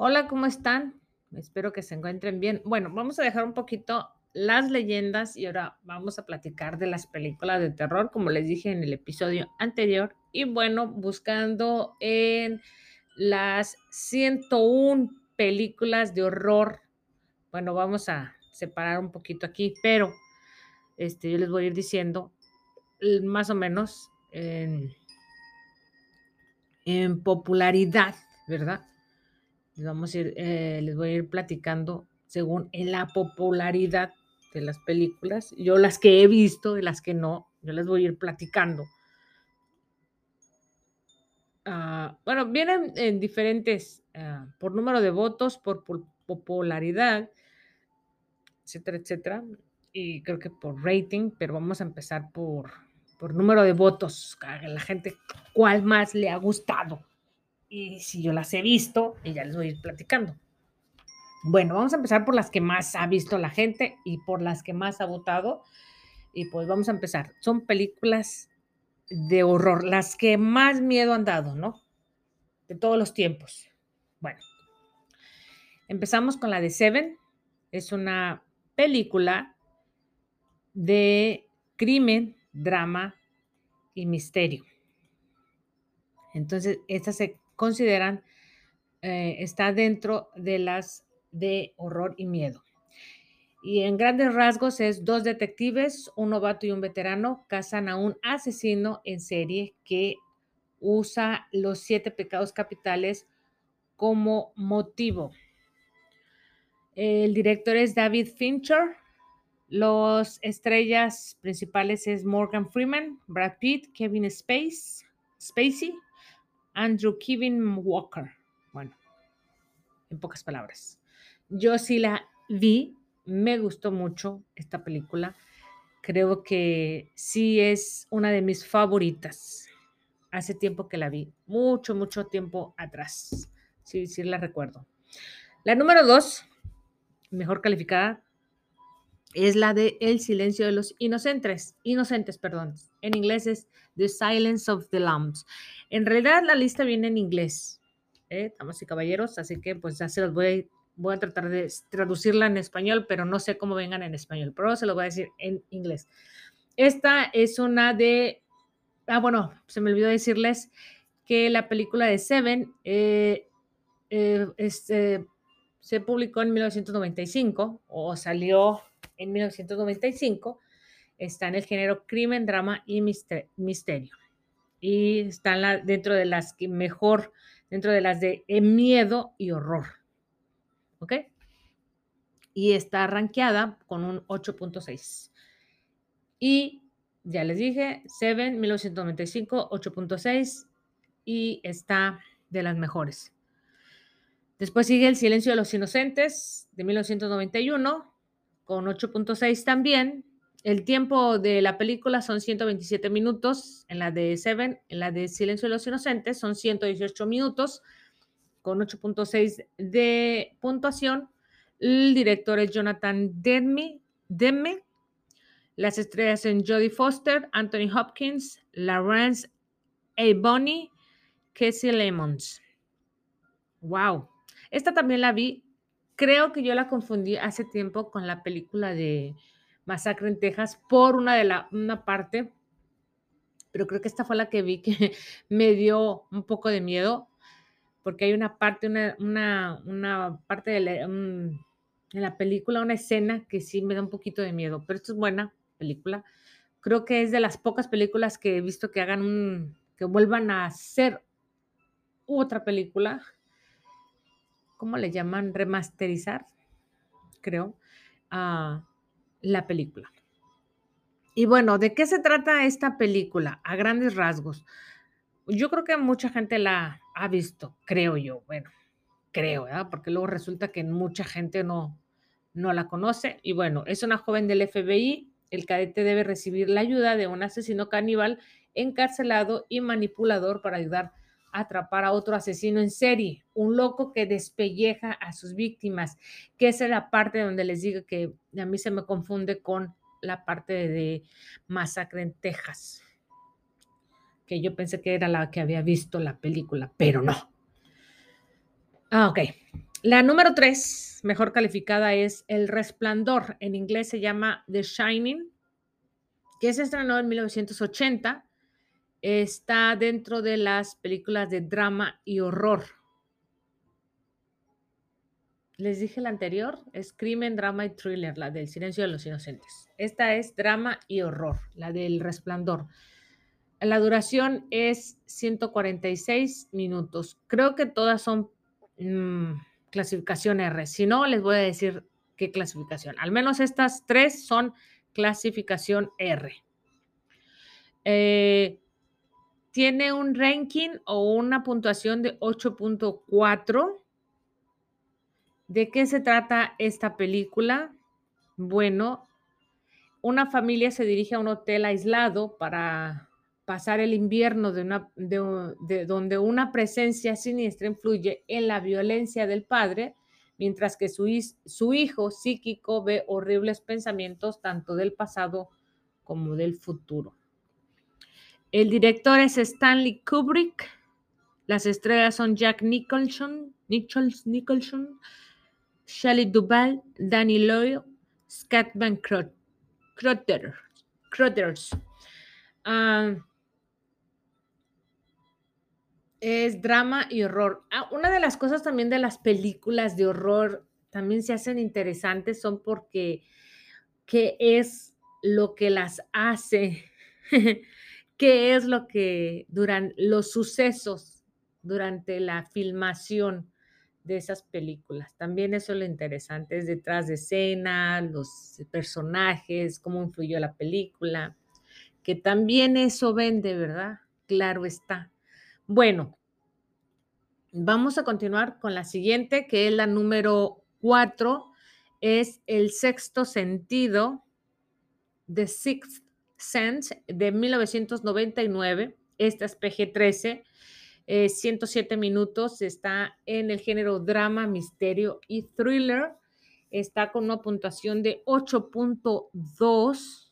Hola, ¿cómo están? Espero que se encuentren bien. Bueno, vamos a dejar un poquito las leyendas y ahora vamos a platicar de las películas de terror, como les dije en el episodio anterior. Y bueno, buscando en las 101 películas de horror. Bueno, vamos a separar un poquito aquí, pero este, yo les voy a ir diciendo más o menos en, en popularidad, ¿verdad? Les vamos a ir, eh, les voy a ir platicando según en la popularidad de las películas. Yo las que he visto y las que no, yo les voy a ir platicando. Ah, bueno, vienen en diferentes, ah, por número de votos, por, popularidad, etcétera, etcétera. Y creo que por rating, pero vamos a empezar por, por número de votos, la gente cuál más le ha gustado. Y si yo las he visto, y ya les voy a ir platicando. Bueno, vamos a empezar por las que más ha visto la gente y por las que más ha votado. Y pues vamos a empezar. Son películas de horror, las que más miedo han dado, ¿no? De todos los tiempos. Bueno, empezamos con la de Seven. Es una película de crimen, drama y misterio. Entonces, estas se consideran, eh, está dentro de las de horror y miedo. Y en grandes rasgos es dos detectives, un novato y un veterano, cazan a un asesino en serie que usa los siete pecados capitales como motivo. El director es David Fincher. Los estrellas principales es Morgan Freeman, Brad Pitt, Kevin Space, Spacey, Andrew Kevin Walker. Bueno, en pocas palabras. Yo sí la vi, me gustó mucho esta película. Creo que sí es una de mis favoritas. Hace tiempo que la vi, mucho, mucho tiempo atrás. Sí, sí la recuerdo. La número dos, mejor calificada, es la de El silencio de los inocentes. Inocentes, perdón. En inglés es The Silence of the Lambs. En realidad la lista viene en inglés, ¿eh? damas y caballeros, así que pues ya se los voy, voy a tratar de traducirla en español, pero no sé cómo vengan en español, pero se los voy a decir en inglés. Esta es una de, ah, bueno, se me olvidó decirles que la película de Seven eh, eh, este, se publicó en 1995 o salió en 1995. Está en el género crimen, drama y mister- misterio. Y está la- dentro de las que mejor, dentro de las de eh, miedo y horror. ¿Ok? Y está rankeada con un 8.6. Y ya les dije, Seven, 1995, 8.6 y está de las mejores. Después sigue El silencio de los inocentes de 1991 con 8.6 también. El tiempo de la película son 127 minutos, en la de Seven, en la de Silencio de los Inocentes son 118 minutos con 8.6 de puntuación. El director es Jonathan Demme. Las estrellas en Jodie Foster, Anthony Hopkins, Lawrence Ebony, Casey Lemons. Wow. Esta también la vi. Creo que yo la confundí hace tiempo con la película de Masacre en Texas por una de la una parte, pero creo que esta fue la que vi que me dio un poco de miedo, porque hay una parte, una, una, parte de la, película, una escena que sí me da un poquito de miedo, pero esto es buena película. Creo que es de las pocas películas que he visto que hagan que vuelvan a hacer otra película, ¿cómo le llaman? Remasterizar, creo, a la película. Y bueno, ¿de qué se trata esta película? A grandes rasgos. Yo creo que mucha gente la ha visto, creo yo. Bueno, creo, ¿verdad? Porque luego resulta que mucha gente no, no la conoce. Y bueno, es una joven del FBI. El cadete debe recibir la ayuda de un asesino caníbal encarcelado y manipulador para ayudar a atrapar a otro asesino en serie, un loco que despelleja a sus víctimas, que esa es la parte donde les digo que a mí se me confunde con la parte de Masacre en Texas, que yo pensé que era la que había visto la película, pero no. Ah, ok. La número tres, mejor calificada, es El Resplandor. En inglés se llama The Shining, que se estrenó en 1980. Está dentro de las películas de drama y horror. Les dije la anterior, es crimen, drama y thriller, la del silencio de los inocentes. Esta es drama y horror, la del resplandor. La duración es 146 minutos. Creo que todas son mm, clasificación R. Si no, les voy a decir qué clasificación. Al menos estas tres son clasificación R. Eh, tiene un ranking o una puntuación de 8.4. ¿De qué se trata esta película? Bueno, una familia se dirige a un hotel aislado para pasar el invierno de, una, de, donde una presencia siniestra influye en la violencia del padre, mientras que su, su hijo psíquico ve horribles pensamientos tanto del pasado como del futuro. El director es Stanley Kubrick. Las estrellas son Jack Nicholson, Nicholson, Shelley Duvall, Danny Loyle, Scatman Crothers. Ah, es drama y horror. Ah, una de las cosas también de las películas de horror también se hacen interesantes son porque qué es lo que las hace, qué es lo que duran los sucesos durante la filmación de esas películas. También eso es lo interesante, es detrás de escena, los personajes, cómo influyó la película, que también eso vende, ¿verdad? Claro está. Bueno, vamos a continuar con la siguiente, que es la número cuatro, es El sexto sentido, The Sixth Sense, de 1999. Esta es PG-13, 107 minutos, está en el género drama, misterio y thriller. Está con una puntuación de 8.2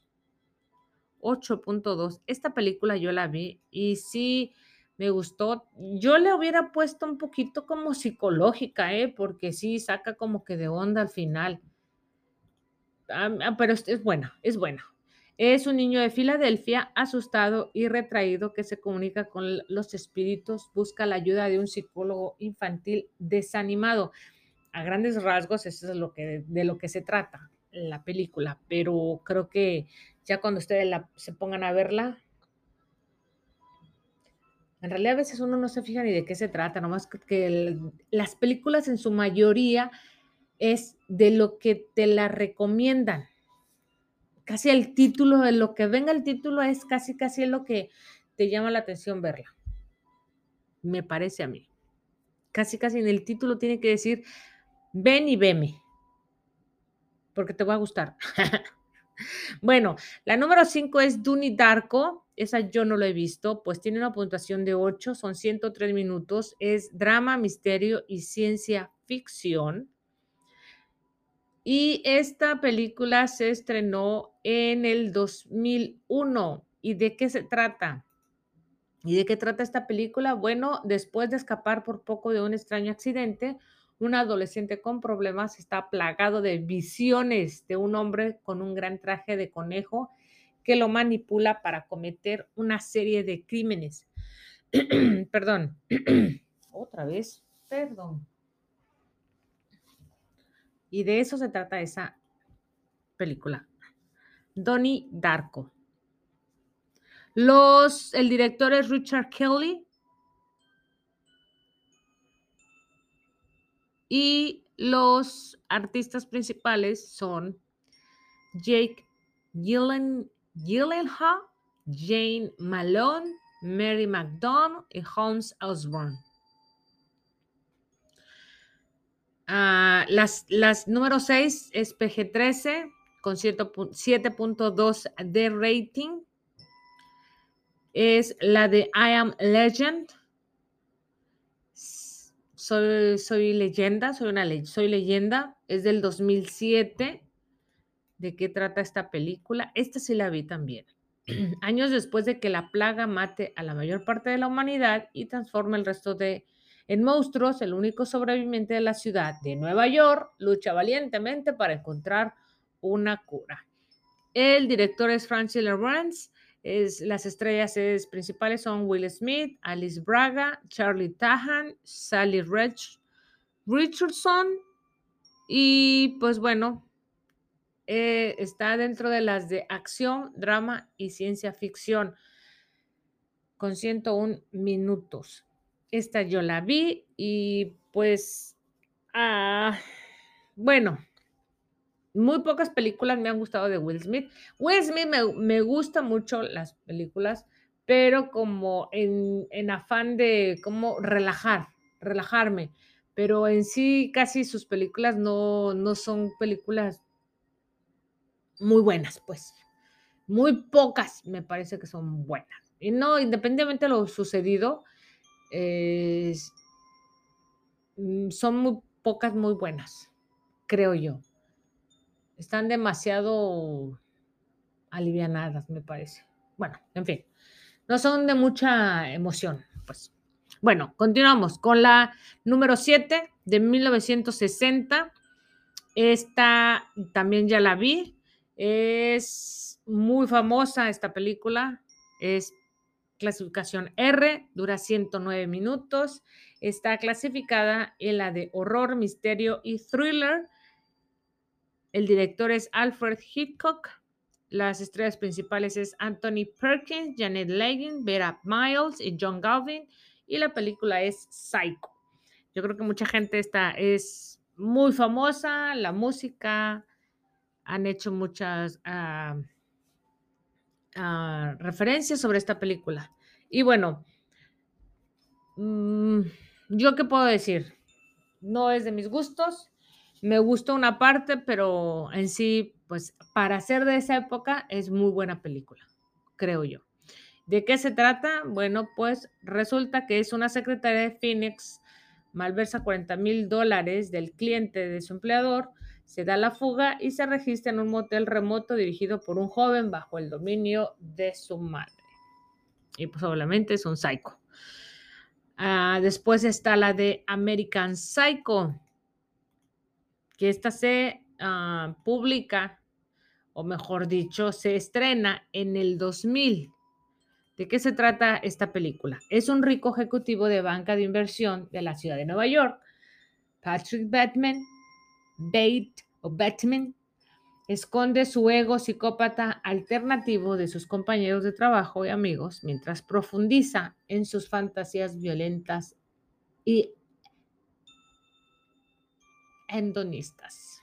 8.2. Esta película yo la vi y sí me gustó. Yo le hubiera puesto un poquito como psicológica, ¿eh? porque sí saca como que de onda al final. Ah, ah, pero es buena, es buena. Es un niño de Filadelfia asustado y retraído que se comunica con los espíritus, busca la ayuda de un psicólogo infantil desanimado. A grandes rasgos, eso es lo que, de lo que se trata la película, pero creo que ya cuando ustedes se pongan a verla, en realidad a veces uno no se fija ni de qué se trata, nomás que, las películas en su mayoría es de lo que te la recomiendan. Casi el título, de lo que venga el título es casi, casi lo que te llama la atención verla. Me parece a mí. Casi, casi en el título tiene que decir, ven y veme, porque te va a gustar. Bueno, la número 5 es Duni Darko. Esa yo no lo he visto, pues tiene una puntuación de 8, son 103 minutos. Es drama, misterio y ciencia ficción. Y esta película se estrenó en el 2001. ¿Y de qué se trata? ¿Y de qué trata esta película? Bueno, después de escapar por poco de un extraño accidente, un adolescente con problemas está plagado de visiones de un hombre con un gran traje de conejo que lo manipula para cometer una serie de crímenes. perdón. Otra vez. Perdón. Y de eso se trata esa película. Donnie Darko. Los, el director es Richard Kelly, Y los artistas principales son Jake Gyllenhaal, Jane Malone, Mary McDonald y Holmes Osborne. Ah, las, las número 6 es PG-13 con 7.2 de rating. Es la de I Am Legend soy, leyenda, soy una soy leyenda, es del 2007. ¿De qué trata esta película? Esta sí la vi también. Años después de que la plaga mate a la mayor parte de la humanidad y transforme el resto de En Monstruos, el único sobreviviente de la ciudad de Nueva York lucha valientemente para encontrar una cura. El director es Francis Lawrence. Es, las estrellas es, principales son Will Smith, Alice Braga, Charlie Tahan, Sally Rich, Richardson y pues bueno, eh, está dentro de las de acción, drama y ciencia ficción con 101 minutos. Esta yo la vi y pues, ah, bueno, muy pocas películas me han gustado de Will Smith. Will Smith me, me gusta mucho las películas, pero como en, en afán de como relajar, relajarme. Pero en sí casi sus películas no, no son películas muy buenas, pues. Muy pocas me parece que son buenas. Y no, independientemente de lo sucedido, mm, son muy pocas muy buenas, creo yo. Están demasiado alivianadas, me parece. Bueno, en fin, no son de mucha emoción, pues. Bueno, continuamos con la número 7 de 1960. Esta también ya la vi. Es muy famosa esta película. Es clasificación R, dura 109 minutos. Está clasificada en la de horror, misterio y thriller. El director es Alfred Hitchcock. Las estrellas principales es Anthony Perkins, Janet Leigh, Vera Miles y John Galvin. Y la película es Psycho. Yo creo que mucha gente está, es muy famosa, la música, han hecho muchas... Ah, referencias sobre esta película. Y bueno, mm, yo qué puedo decir, no es de mis gustos, me gustó una parte, pero en sí, pues para ser de esa época es muy buena película, creo yo. ¿De qué se trata? Bueno, pues resulta que es una secretaria de Phoenix, malversa 40 mil dólares del cliente de su empleador, se da la fuga y se registra en un motel remoto dirigido por un joven bajo el dominio de su madre. Y pues es un psycho. Ah, después está la de American Psycho, que esta se ah, publica, o mejor dicho, se estrena en el 2000. ¿De qué se trata esta película? Es un rico ejecutivo de banca de inversión de la ciudad de Nueva York, Patrick Batman, Bate o Batman esconde su ego psicópata alternativo de sus compañeros de trabajo y amigos mientras profundiza en sus fantasías violentas y endonistas.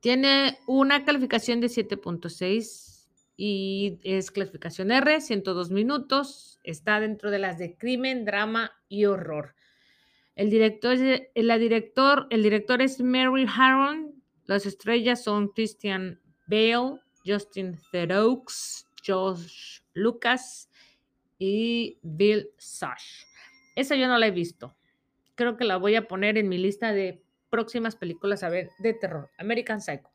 Tiene una calificación de 7.6 y es clasificación R, 102 minutos. Está dentro de las de crimen, drama y horror. El director, la director, el director es Mary Harron. Las estrellas son Christian Bale, Justin Theroux, Josh Lucas y Bill Sash. Esa yo no la he visto. Creo que la voy a poner en mi lista de próximas películas a ver de terror. American Psycho.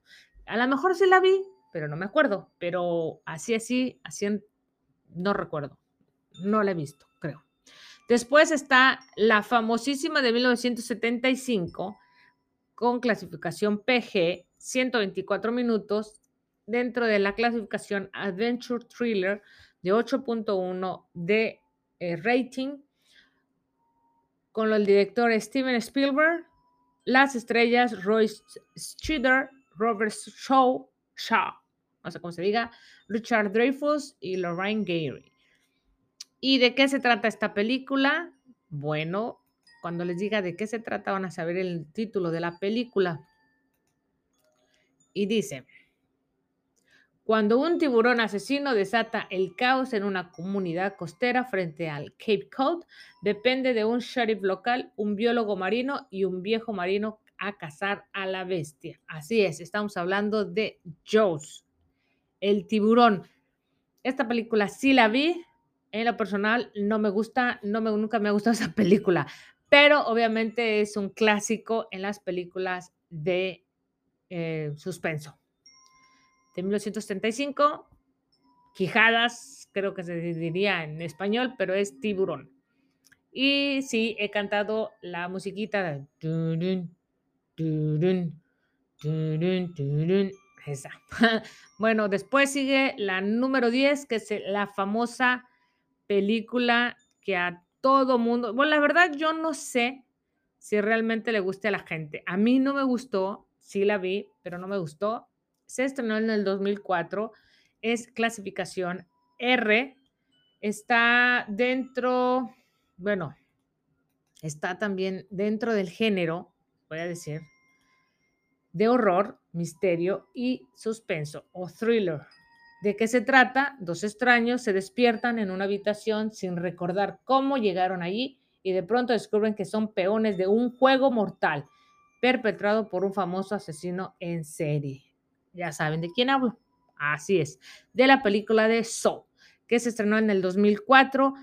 A lo mejor sí la vi, pero no me acuerdo. Pero así, así, así no recuerdo. No la he visto. Después está la famosísima de 1975 con clasificación PG, 124 minutos, dentro de la clasificación Adventure Thriller de 8.1 de eh, rating, con el director Steven Spielberg, las estrellas Royce Schider, Robert Shaw, Shaw, no sé cómo se diga, Richard Dreyfuss y Lorraine Gary. ¿Y de qué se trata esta película? Bueno, cuando les diga de qué se trata van a saber el título de la película. Y dice, cuando un tiburón asesino desata el caos en una comunidad costera frente al Cape Cod, depende de un sheriff local, un biólogo marino y un viejo marino a cazar a la bestia. Así es, estamos hablando de Jaws, el tiburón. Esta película sí la vi, en lo personal no me gusta, no me, nunca me ha gustado esa película, pero obviamente es un clásico en las películas de eh, suspenso. De 1975, Quijadas, creo que se diría en español, pero es tiburón. Y sí, he cantado la musiquita de... turun, esa. bueno, después sigue la número 10, que es la famosa película que a todo mundo... Bueno, la verdad yo no sé si realmente le guste a la gente. A mí no me gustó, sí la vi, pero no me gustó. Se estrenó en el 2004, es clasificación R, está dentro, bueno, está también dentro del género, voy a decir, de horror, misterio y suspenso o thriller. ¿De qué se trata? Dos extraños se despiertan en una habitación sin recordar cómo llegaron allí y de pronto descubren que son peones de un juego mortal perpetrado por un famoso asesino en serie. Ya saben de quién hablo. Así es, de la película de Saw, que se estrenó en el 2004,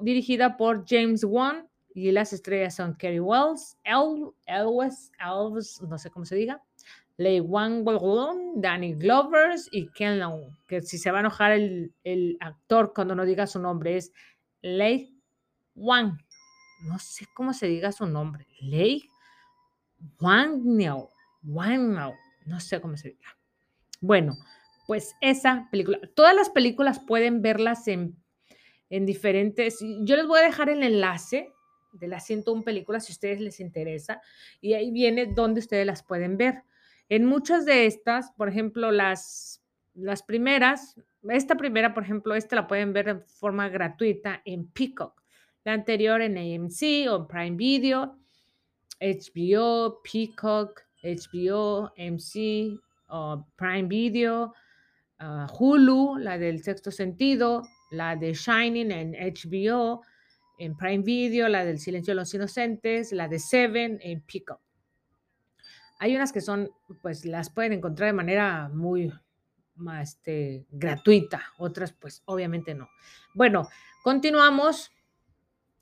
dirigida por James Wan y las estrellas son Kerry Wells, Elwes, Elvis, no sé cómo se diga, Lei Wang Danny Glovers y Ken Long, que si se va a enojar el, actor cuando no diga su nombre es Lei Wang. No sé cómo se diga su nombre. Lei Wang Wang no sé cómo se diga. Bueno, pues esa película, todas las películas pueden verlas en, en diferentes, yo les voy a dejar el enlace de las 101 películas si a ustedes les interesa y ahí viene donde ustedes las pueden ver. En muchas de estas, por ejemplo, las, las primeras, esta primera, por ejemplo, esta la pueden ver de forma gratuita en Peacock, la anterior en AMC o Prime Video, HBO, Peacock, HBO, MC, o Prime Video, uh, Hulu, la del sexto sentido, la de Shining en HBO, en Prime Video, la del Silencio de los Inocentes, la de Seven en Peacock. Hay unas que son, pues las pueden encontrar de manera muy este, gratuita, otras pues obviamente no. Bueno, continuamos.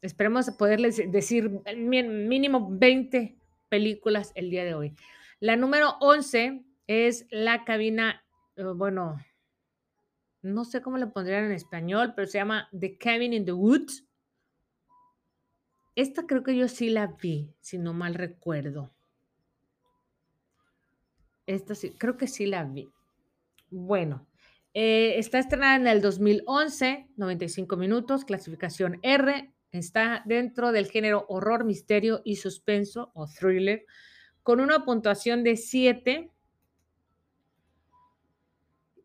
Esperemos poderles decir mínimo 20 películas el día de hoy. La número 11 es la cabina, eh, bueno, no sé cómo le pondrían en español, pero se llama The Cabin in the Woods. Esta creo que yo sí la vi, si no mal recuerdo. Esta sí, creo que sí la vi. Bueno, eh, está estrenada en el 2011, 95 minutos, clasificación R. Está dentro del género horror, misterio y suspenso o thriller, con una puntuación de 7.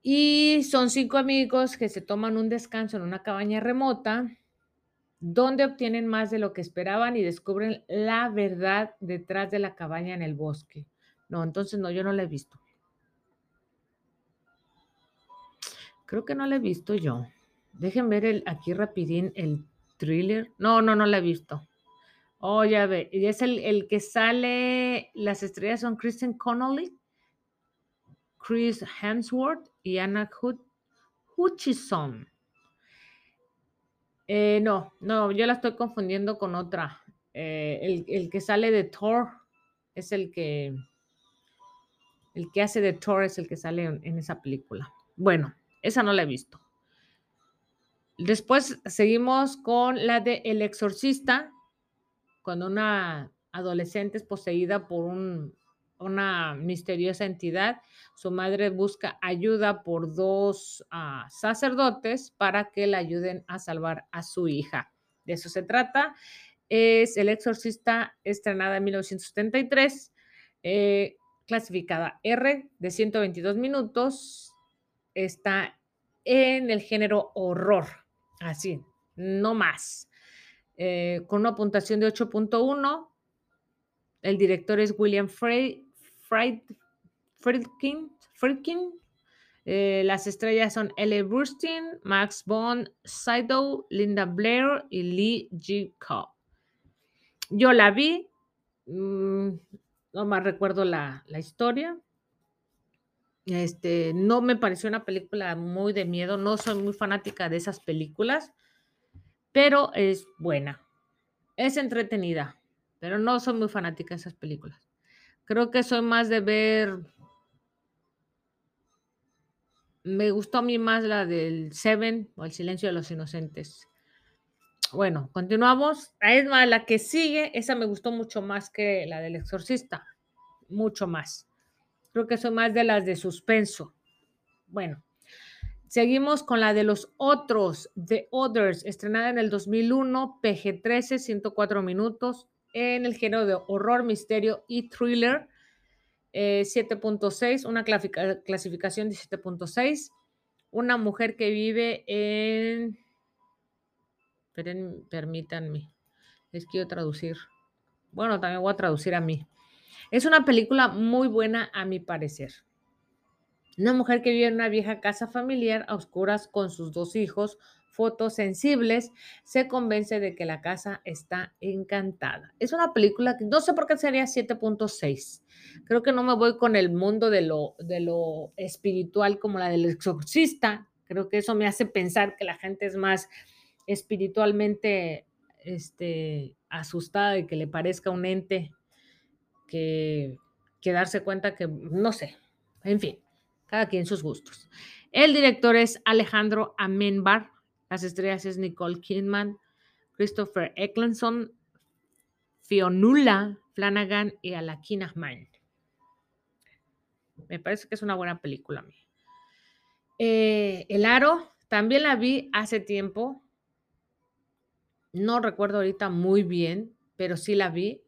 Y son cinco amigos que se toman un descanso en una cabaña remota, donde obtienen más de lo que esperaban y descubren la verdad detrás de la cabaña en el bosque. No, entonces no, yo no la he visto. Creo que no la he visto yo. Dejen ver el, aquí rapidín el thriller. No, no, no la he visto. Oh, ya ve. Y es el, el que sale, las estrellas son Kristen Connolly, Chris Hemsworth y Anna Hutchison. Eh, no, no, yo la estoy confundiendo con otra. Eh, el, el, que sale de Thor es el que el que hace de Thor es el que sale en, esa película. Bueno, esa no la he visto. Después seguimos con la de El Exorcista, cuando una adolescente es poseída por una misteriosa entidad. Su madre busca ayuda por dos ah, sacerdotes para que le ayuden a salvar a su hija. De eso se trata. Es El Exorcista, estrenada en 1973 clasificada R de 122 minutos, está en el género horror, así, no más. Eh, con una puntuación de 8.1, el director es William Friedkin. Friedkin. Eh, las estrellas son L. Burstyn, Max Bond, Saido, Linda Blair y Lee G. Cobb. Yo la vi, mm, no más recuerdo la, historia. Este, no me pareció una película muy de miedo, no soy muy fanática de esas películas, pero es buena, es entretenida, pero no soy muy fanática de esas películas. Creo que soy más de ver, me gustó a mí más la del Seven o El Silencio de los Inocentes. Bueno, continuamos. Es más, la que sigue, esa me gustó mucho más que la del exorcista. Mucho más. Creo que son más de las de suspenso. Bueno, seguimos con la de los otros, The Others, estrenada en el 2001, PG-13, 104 minutos, en el género de horror, misterio y thriller. 7.6, eh, una clasificación de 7.6. Una mujer que vive en permítanme, les quiero traducir. Bueno, también voy a traducir a mí. Es una película muy buena a mi parecer. Una mujer que vive en una vieja casa familiar a oscuras con sus dos hijos, fotosensibles, se convence de que la casa está encantada. Es una película que no sé por qué sería 7.6. Creo que no me voy con el mundo de lo, de lo espiritual como la del exorcista. Creo que eso me hace pensar que la gente es más espiritualmente este, asustada y que le parezca un ente que, que darse cuenta que, no sé, en fin, cada quien sus gustos. El director es Alejandro Amenbar, las estrellas es Nicole Kidman, Christopher Eccleston, Fionnuala Flanagan y Alakina Ahmad. Me parece que es una buena película a. Eh, el Aro, también la vi hace tiempo, no recuerdo ahorita muy bien, pero sí la vi.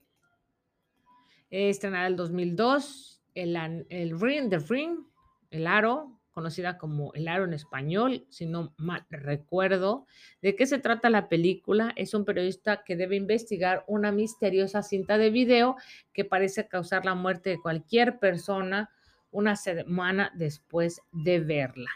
Estrenada en el 2002, el, el Ring, The Ring, El Aro, conocida como El Aro en español, si no mal recuerdo. ¿De qué se trata la película? Es un periodista que debe investigar una misteriosa cinta de video que parece causar la muerte de cualquier persona una semana después de verla.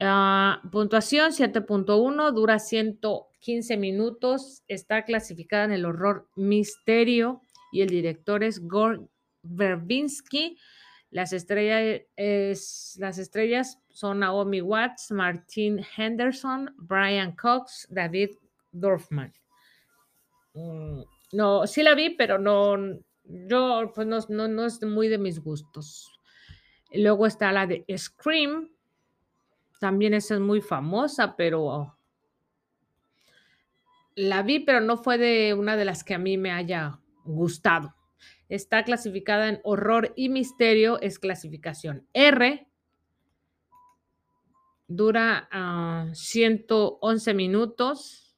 Ah, puntuación 7.1, dura 115 minutos, está clasificada en el horror misterio y el director es Gore Verbinski. Las estrellas, es, las estrellas son Naomi Watts, Martin Henderson, Brian Cox, David Dorfman. Mm, no, sí la vi, pero no, yo, pues no, no, no es muy de mis gustos. Luego está la de Scream, también esa es muy famosa, pero la vi, pero no fue de una de las que a mí me haya gustado. Está clasificada en horror y misterio, es clasificación R. Dura 111 ah, minutos.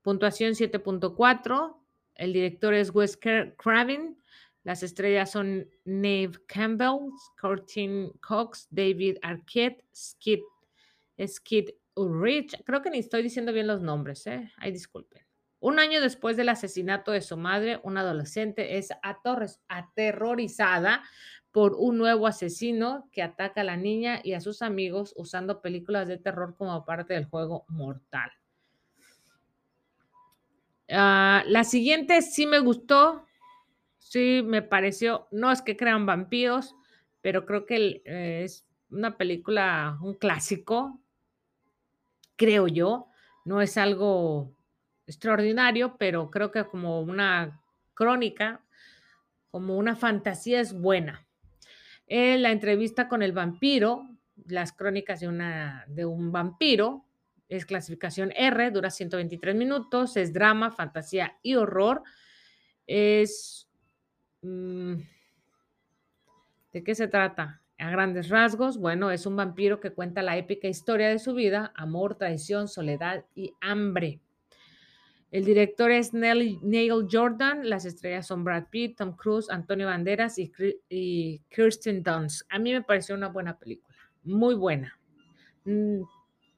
Puntuación 7.4. El director es Wes Craven. Las estrellas son Nave Campbell, Courtney Cox, David Arquette, Skid, Skid Ulrich. Creo que ni estoy diciendo bien los nombres, ¿eh? Ay, disculpen. Un año después del asesinato de su madre, una adolescente es aterrorizada por un nuevo asesino que ataca a la niña y a sus amigos usando películas de terror como parte del juego mortal. Ah, la siguiente sí me gustó, Sí, me pareció, no es que crean vampiros, pero creo que eh, es una película, un clásico, creo yo. No es algo extraordinario, pero creo que como una crónica, como una fantasía es buena. la entrevista con el vampiro, las crónicas de, una, de un vampiro, es clasificación R, dura 123 minutos, es drama, fantasía y horror. Es ¿De qué se trata? A grandes rasgos, bueno, es un vampiro que cuenta la épica historia de su vida, amor, traición, soledad y hambre. El director es Neil, Jordan, las estrellas son Brad Pitt, Tom Cruise, Antonio Banderas y, y Kirsten Dunst. A mí me pareció una buena película, muy buena, mm,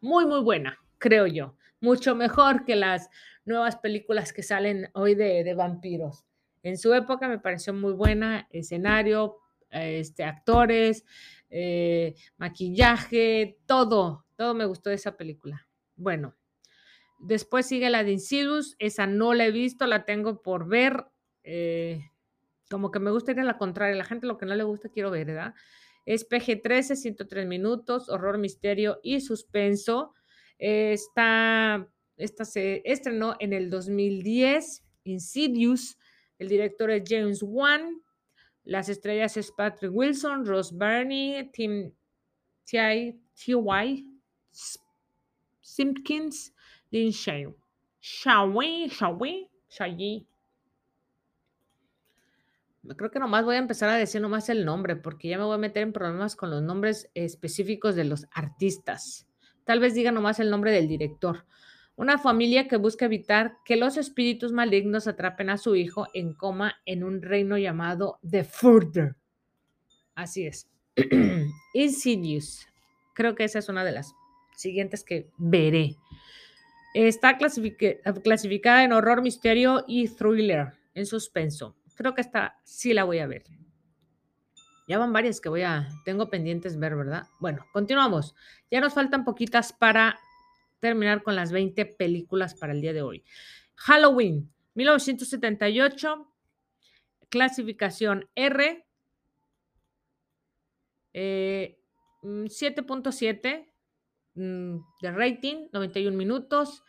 muy, muy buena, creo yo. Mucho mejor que las nuevas películas que salen hoy de, de vampiros. En su época me pareció muy buena, escenario, este, actores, eh, maquillaje, todo, todo me gustó de esa película. Bueno, después sigue la de Insidious, esa no la he visto, la tengo por ver. Eh, como que me gusta ir a la contraria, la gente lo que no le gusta quiero ver, ¿verdad? Es PG-13, 103 minutos, horror, misterio y suspenso. esta, esta se estrenó en el 2010, Insidious. El director es James Wan. Las estrellas es Patrick Wilson, Ross Barney, Tim T.Y. Simpkins, Lindsay. Shawi, Shawi, Shayi. Creo que nomás voy a empezar a decir nomás el nombre, porque ya me voy a meter en problemas con los nombres específicos de los artistas. Tal vez diga nomás el nombre del director. Una familia que busca evitar que los espíritus malignos atrapen a su hijo en coma en un reino llamado The Further. Así es. Insidious. Creo que esa es una de las siguientes que veré. Está clasificada en horror, misterio y thriller, en suspenso. Creo que esta sí la voy a ver. Ya van varias que voy a, tengo pendientes ver, ¿verdad? Bueno, continuamos. Ya nos faltan poquitas para terminar con las 20 películas para el día de hoy. Halloween, 1978, clasificación R, 7.7 mm, mm, de rating, 91 minutos.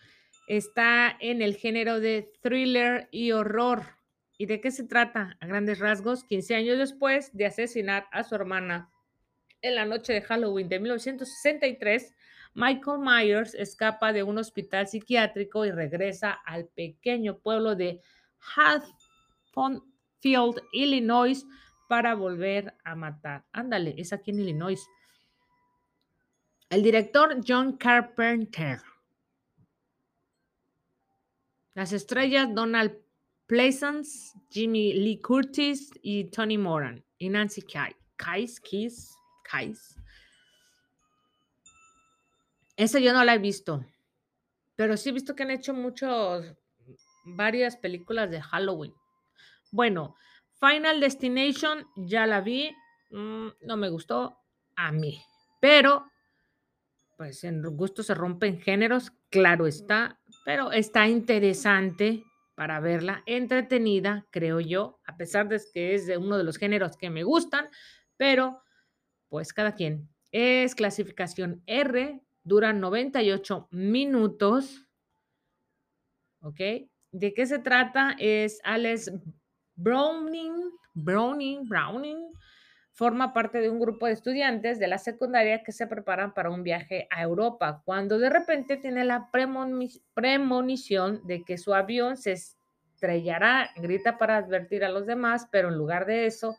Está en el género de thriller y horror. ¿Y de qué se trata? A grandes rasgos, 15 años después de asesinar a su hermana en la noche de Halloween de 1963, Michael Myers escapa de un hospital psiquiátrico y regresa al pequeño pueblo de Haddonfield, Illinois, para volver a matar. Ándale, es aquí en Illinois. El director John Carpenter. Las estrellas Donald Pleasance, Jimmy Lee Curtis y Tony Moran. Y Nancy Kais, Kais. Esa yo no la he visto. Pero sí he visto que han hecho muchos, varias películas de Halloween. Bueno, Final Destination ya la vi. Mm, no me gustó a mí. Pero, pues en gusto se rompen géneros, claro está. Pero está interesante para verla, entretenida, creo yo, a pesar de que es de uno de los géneros que me gustan, pero pues cada quien. Es clasificación R, dura 98 minutos. ¿Ok? ¿De qué se trata? Es Alex Browning, Browning, Browning, forma parte de un grupo de estudiantes de la secundaria que se preparan para un viaje a Europa, cuando de repente tiene la premonición de que su avión se estrellará, grita para advertir a los demás, pero en lugar de eso,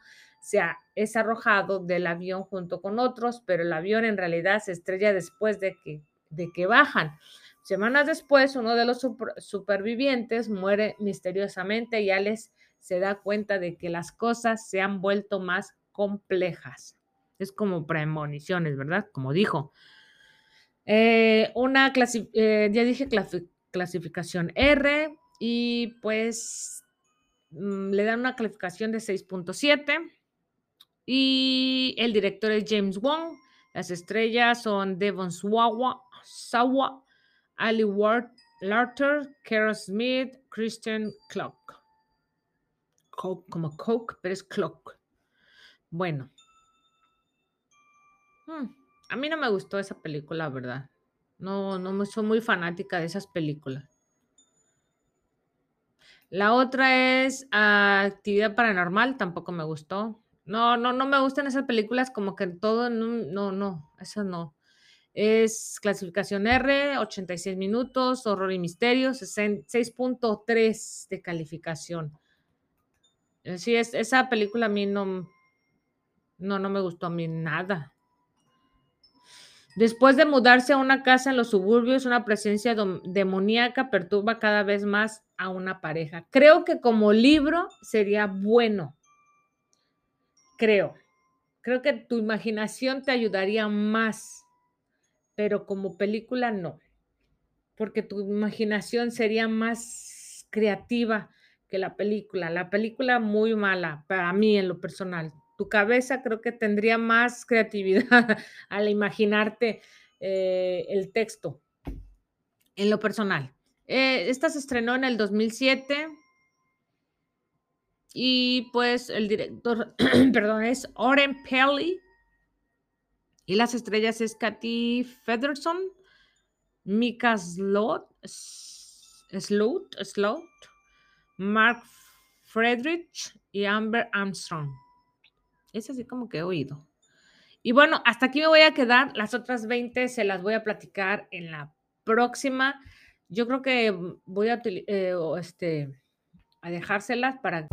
se ha, es arrojado del avión junto con otros, pero el avión en realidad se estrella después de que, de que bajan. Semanas después, uno de los supervivientes muere misteriosamente y Alex se da cuenta de que las cosas se han vuelto más complejas. Es como premoniciones, ¿verdad? Como dijo. Eh, una eh, ya dije clasificación R y pues mm, le dan una calificación de 6.7 y el director es James Wong. Las estrellas son Devon Sawa, Sawa Ali Ward Larter, Kara Smith, Christian Clock. como Coke, pero es Clock. Bueno. Hmm, a mí no me gustó esa película, ¿verdad? No, no soy muy fanática de esas películas. La otra es ah, Actividad Paranormal, tampoco me gustó. No, no, no me gustan esas películas como que todo, no, no, no, eso no. Es clasificación R, 86 minutos, horror y misterio, 6.3 de calificación. Eh, sí, es, esa película a mí no, no, no me gustó a mí nada. Después de mudarse a una casa en los suburbios, una presencia demoníaca perturba cada vez más a una pareja. Creo que como libro sería bueno. Creo. Creo que tu imaginación te ayudaría más, pero como película no, porque tu imaginación sería más creativa que la película. La película muy mala para mí en lo personal tu cabeza creo que tendría más creatividad al imaginarte eh, el texto en lo personal. Eh, esta se estrenó en el 2007 y pues el director, perdón, es Oren Pelly y las estrellas es Katy Federson, Mika Slot, Slot, Slot, Mark Friedrich y Amber Armstrong. Es así como que he oído. Y bueno, hasta aquí me voy a quedar. Las otras 20 se las voy a platicar en la próxima. Yo creo que, voy a eh, este, a dejárselas para